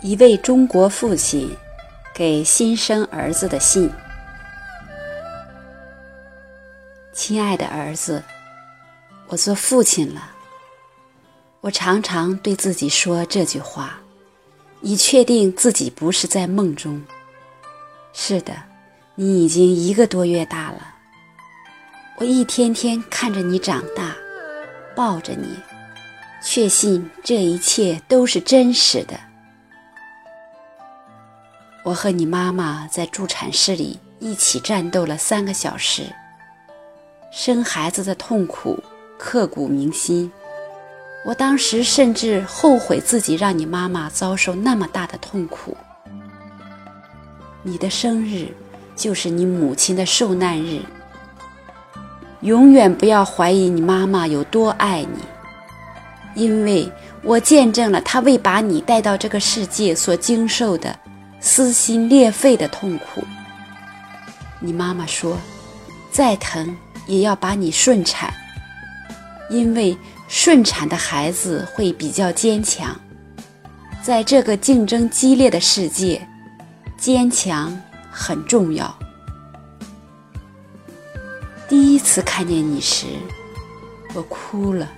一位中国父亲给新生儿子的信：亲爱的儿子，我做父亲了。我常常对自己说这句话，以确定自己不是在梦中。是的，你已经一个多月大了。我一天天看着你长大，抱着你，确信这一切都是真实的。我和你妈妈在助产室里一起战斗了三个小时，生孩子的痛苦刻骨铭心。我当时甚至后悔自己让你妈妈遭受那么大的痛苦。你的生日就是你母亲的受难日。永远不要怀疑你妈妈有多爱你，因为我见证了她为把你带到这个世界所经受的。撕心裂肺的痛苦。你妈妈说：“再疼也要把你顺产，因为顺产的孩子会比较坚强。在这个竞争激烈的世界，坚强很重要。”第一次看见你时，我哭了。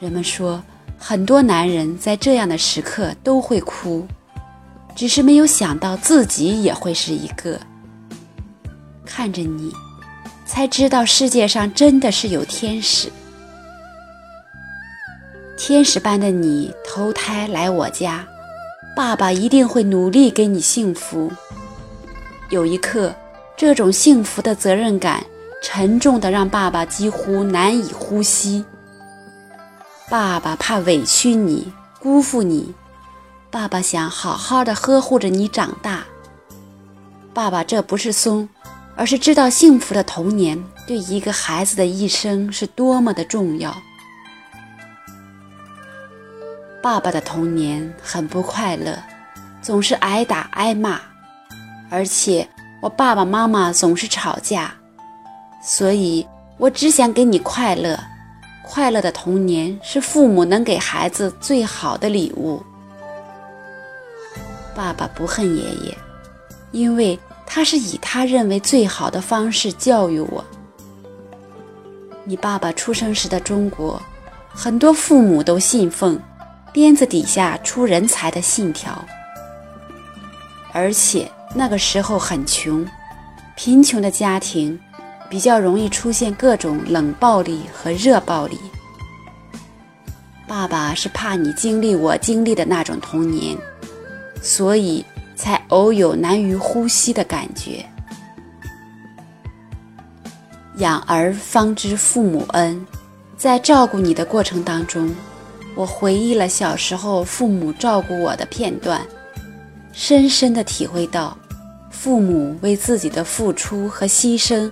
人们说，很多男人在这样的时刻都会哭。只是没有想到自己也会是一个。看着你，才知道世界上真的是有天使。天使般的你投胎来我家，爸爸一定会努力给你幸福。有一刻，这种幸福的责任感沉重的让爸爸几乎难以呼吸。爸爸怕委屈你，辜负你。爸爸想好好的呵护着你长大。爸爸这不是松，而是知道幸福的童年对一个孩子的一生是多么的重要。爸爸的童年很不快乐，总是挨打挨骂，而且我爸爸妈妈总是吵架，所以我只想给你快乐。快乐的童年是父母能给孩子最好的礼物。爸爸不恨爷爷，因为他是以他认为最好的方式教育我。你爸爸出生时的中国，很多父母都信奉“鞭子底下出人才”的信条，而且那个时候很穷，贫穷的家庭比较容易出现各种冷暴力和热暴力。爸爸是怕你经历我经历的那种童年。所以才偶有难于呼吸的感觉。养儿方知父母恩，在照顾你的过程当中，我回忆了小时候父母照顾我的片段，深深的体会到，父母为自己的付出和牺牲，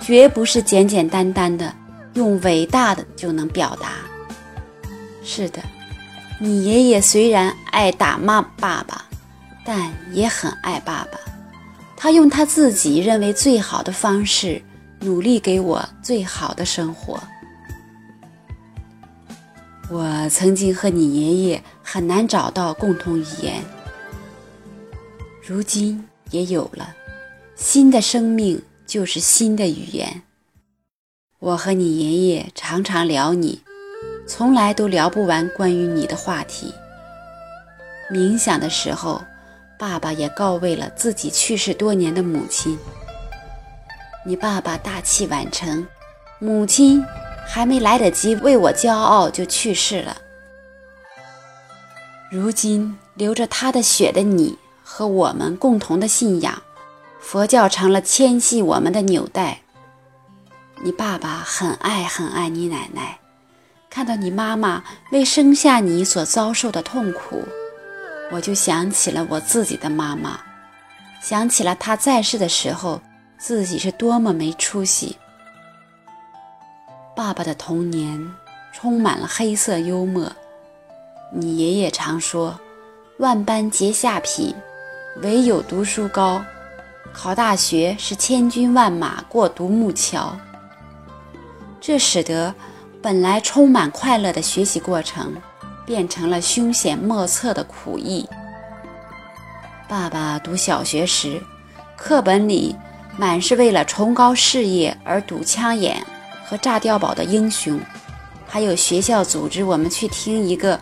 绝不是简简单单的用伟大的就能表达。是的。你爷爷虽然爱打骂爸爸，但也很爱爸爸。他用他自己认为最好的方式，努力给我最好的生活。我曾经和你爷爷很难找到共同语言，如今也有了。新的生命就是新的语言。我和你爷爷常常聊你。从来都聊不完关于你的话题。冥想的时候，爸爸也告慰了自己去世多年的母亲。你爸爸大器晚成，母亲还没来得及为我骄傲就去世了。如今流着他的血的你和我们共同的信仰，佛教成了牵系我们的纽带。你爸爸很爱很爱你奶奶。看到你妈妈为生下你所遭受的痛苦，我就想起了我自己的妈妈，想起了她在世的时候自己是多么没出息。爸爸的童年充满了黑色幽默，你爷爷常说：“万般皆下品，唯有读书高。考大学是千军万马过独木桥。”这使得。本来充满快乐的学习过程，变成了凶险莫测的苦役。爸爸读小学时，课本里满是为了崇高事业而堵枪眼和炸碉堡的英雄，还有学校组织我们去听一个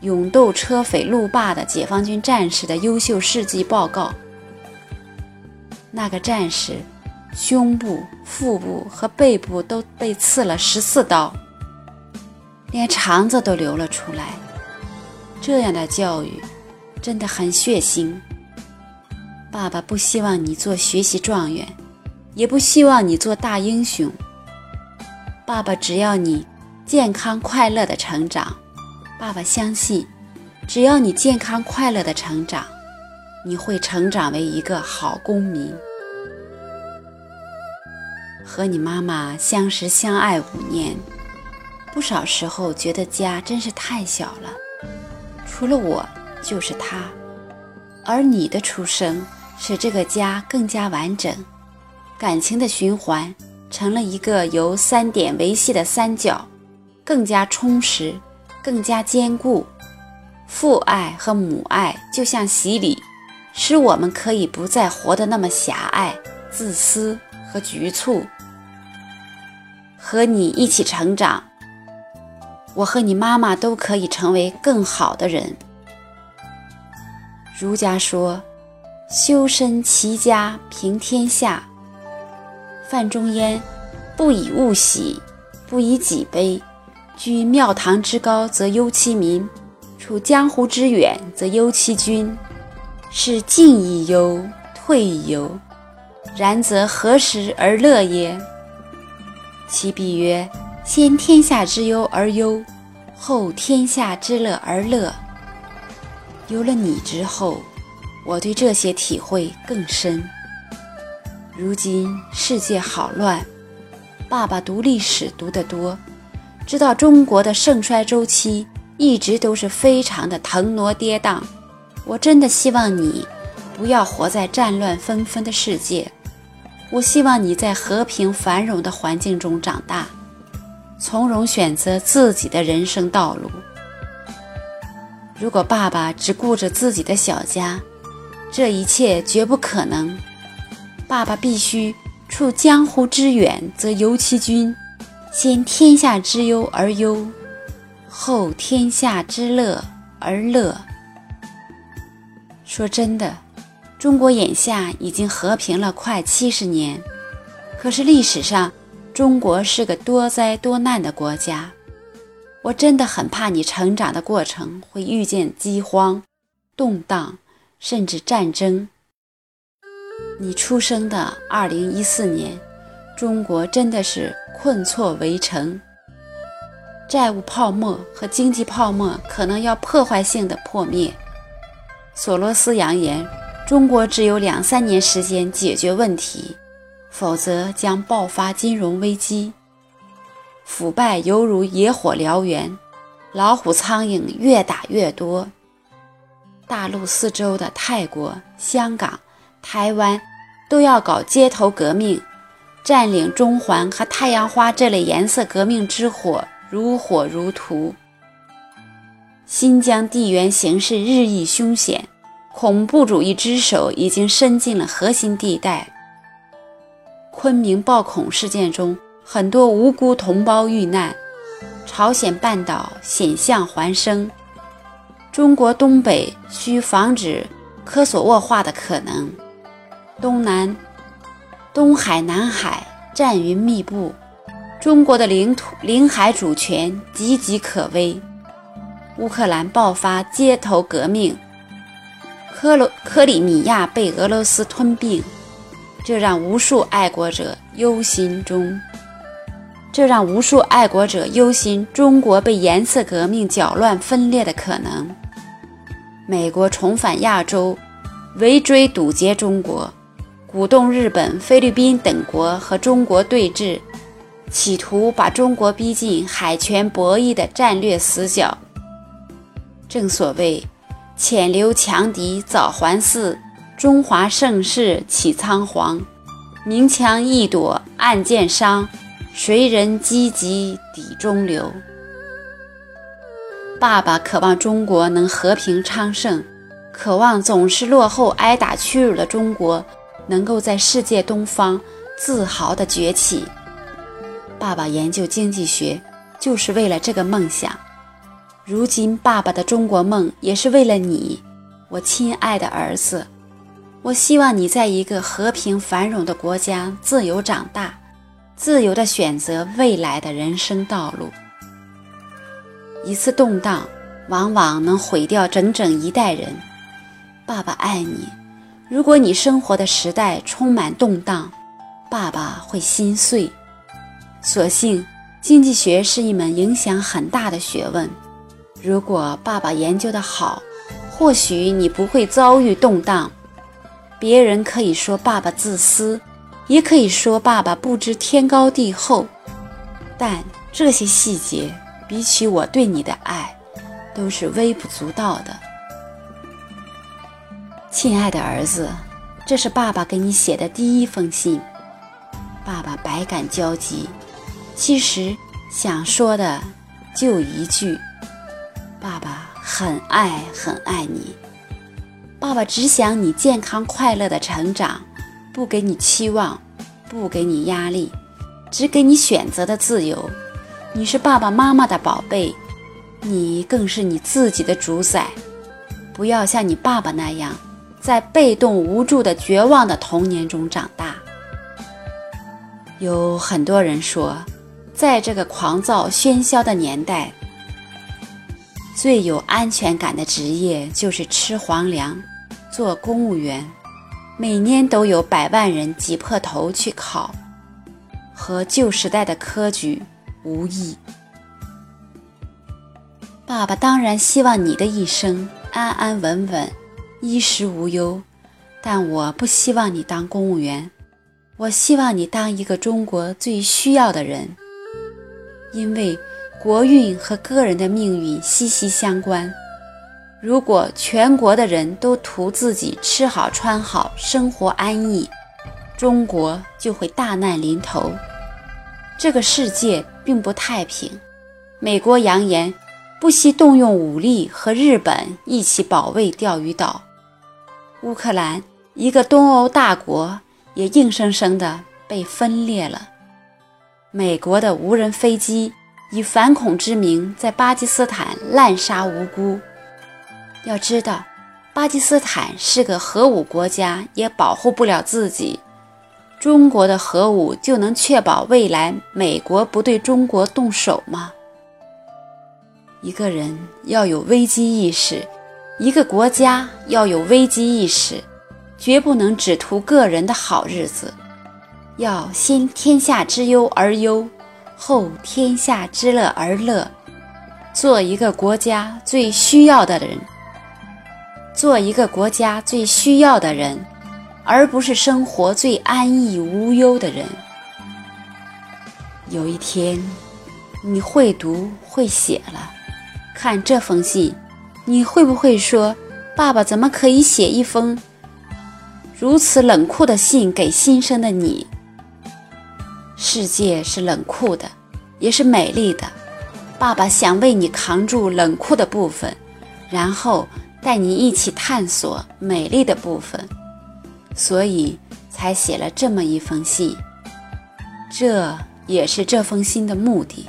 勇斗车匪路霸的解放军战士的优秀事迹报告。那个战士胸部、腹部和背部都被刺了十四刀，连肠子都流了出来。这样的教育真的很血腥。爸爸不希望你做学习状元，也不希望你做大英雄。爸爸只要你健康快乐的成长。爸爸相信，只要你健康快乐的成长，你会成长为一个好公民。和你妈妈相识相爱五年，不少时候觉得家真是太小了，除了我就是他，而你的出生。使这个家更加完整，感情的循环成了一个由三点维系的三角，更加充实，更加坚固。父爱和母爱就像洗礼，使我们可以不再活得那么狭隘、自私和局促。和你一起成长，我和你妈妈都可以成为更好的人。儒家说。修身齐家平天下。范仲淹：不以物喜，不以己悲。居庙堂之高则忧其民，处江湖之远则忧其君。是进亦忧，退亦忧。然则何时而乐也？其必曰：先天下之忧而忧，后天下之乐而乐。有了你之后。我对这些体会更深。如今世界好乱，爸爸读历史读得多，知道中国的盛衰周期一直都是非常的腾挪跌宕。我真的希望你不要活在战乱纷纷的世界，我希望你在和平繁荣的环境中长大，从容选择自己的人生道路。如果爸爸只顾着自己的小家，这一切绝不可能。爸爸必须处江湖之远则忧其君，先天下之忧而忧，后天下之乐而乐。说真的，中国眼下已经和平了快七十年，可是历史上中国是个多灾多难的国家。我真的很怕你成长的过程会遇见饥荒、动荡。甚至战争。你出生的二零一四年，中国真的是困挫围城，债务泡沫和经济泡沫可能要破坏性的破灭。索罗斯扬言，中国只有两三年时间解决问题，否则将爆发金融危机。腐败犹如野火燎原，老虎苍蝇越打越多。大陆四周的泰国、香港、台湾都要搞街头革命，占领中环和太阳花这类颜色革命之火如火如荼。新疆地缘形势日益凶险，恐怖主义之手已经伸进了核心地带。昆明暴恐事件中，很多无辜同胞遇难，朝鲜半岛险象环生。中国东北需防止科索沃化的可能，东南、东海、南海战云密布，中国的领土领海主权岌岌可危。乌克兰爆发街头革命，克罗克里米亚被俄罗斯吞并，这让无数爱国者忧心中，这让无数爱国者忧心中国被颜色革命搅乱分裂的可能。美国重返亚洲，围追堵截中国，鼓动日本、菲律宾等国和中国对峙，企图把中国逼进海权博弈的战略死角。正所谓“潜流强敌早还寺，中华盛世起仓皇。明枪易躲，暗箭伤，谁人积极抵中流？”爸爸渴望中国能和平昌盛，渴望总是落后、挨打、屈辱的中国能够在世界东方自豪地崛起。爸爸研究经济学，就是为了这个梦想。如今，爸爸的中国梦也是为了你，我亲爱的儿子。我希望你在一个和平繁荣的国家自由长大，自由地选择未来的人生道路。一次动荡，往往能毁掉整整一代人。爸爸爱你。如果你生活的时代充满动荡，爸爸会心碎。所幸，经济学是一门影响很大的学问。如果爸爸研究的好，或许你不会遭遇动荡。别人可以说爸爸自私，也可以说爸爸不知天高地厚，但这些细节比起我对你的爱，都是微不足道的。亲爱的儿子，这是爸爸给你写的第一封信。爸爸百感交集。其实想说的就一句：爸爸很爱很爱你。爸爸只想你健康快乐的成长，不给你期望，不给你压力，只给你选择的自由。你是爸爸妈妈的宝贝，你更是你自己的主宰。不要像你爸爸那样，在被动无助的绝望的童年中长大。有很多人说。在这个狂躁喧嚣的年代，最有安全感的职业就是吃皇粮、做公务员。每年都有百万人挤破头去考，和旧时代的科举无异。爸爸当然希望你的一生安安稳稳、衣食无忧，但我不希望你当公务员，我希望你当一个中国最需要的人。因为国运和个人的命运息息相关。如果全国的人都图自己吃好穿好、生活安逸，中国就会大难临头。这个世界并不太平。美国扬言不惜动用武力和日本一起保卫钓鱼岛，乌克兰一个东欧大国也硬生生的被分裂了。美国的无人飞机以反恐之名在巴基斯坦滥杀无辜。要知道，巴基斯坦是个核武国家，也保护不了自己。中国的核武就能确保未来美国不对中国动手吗？一个人要有危机意识，一个国家要有危机意识，绝不能只图个人的好日子。要先天下之忧而忧，后天下之乐而乐，做一个国家最需要的人，做一个国家最需要的人，而不是生活最安逸无忧的人。有一天，你会读会写了，看这封信，你会不会说：“爸爸怎么可以写一封如此冷酷的信给新生的你？”世界是冷酷的，也是美丽的。爸爸想为你扛住冷酷的部分，然后带你一起探索美丽的部分，所以才写了这么一封信。这也是这封信的目的。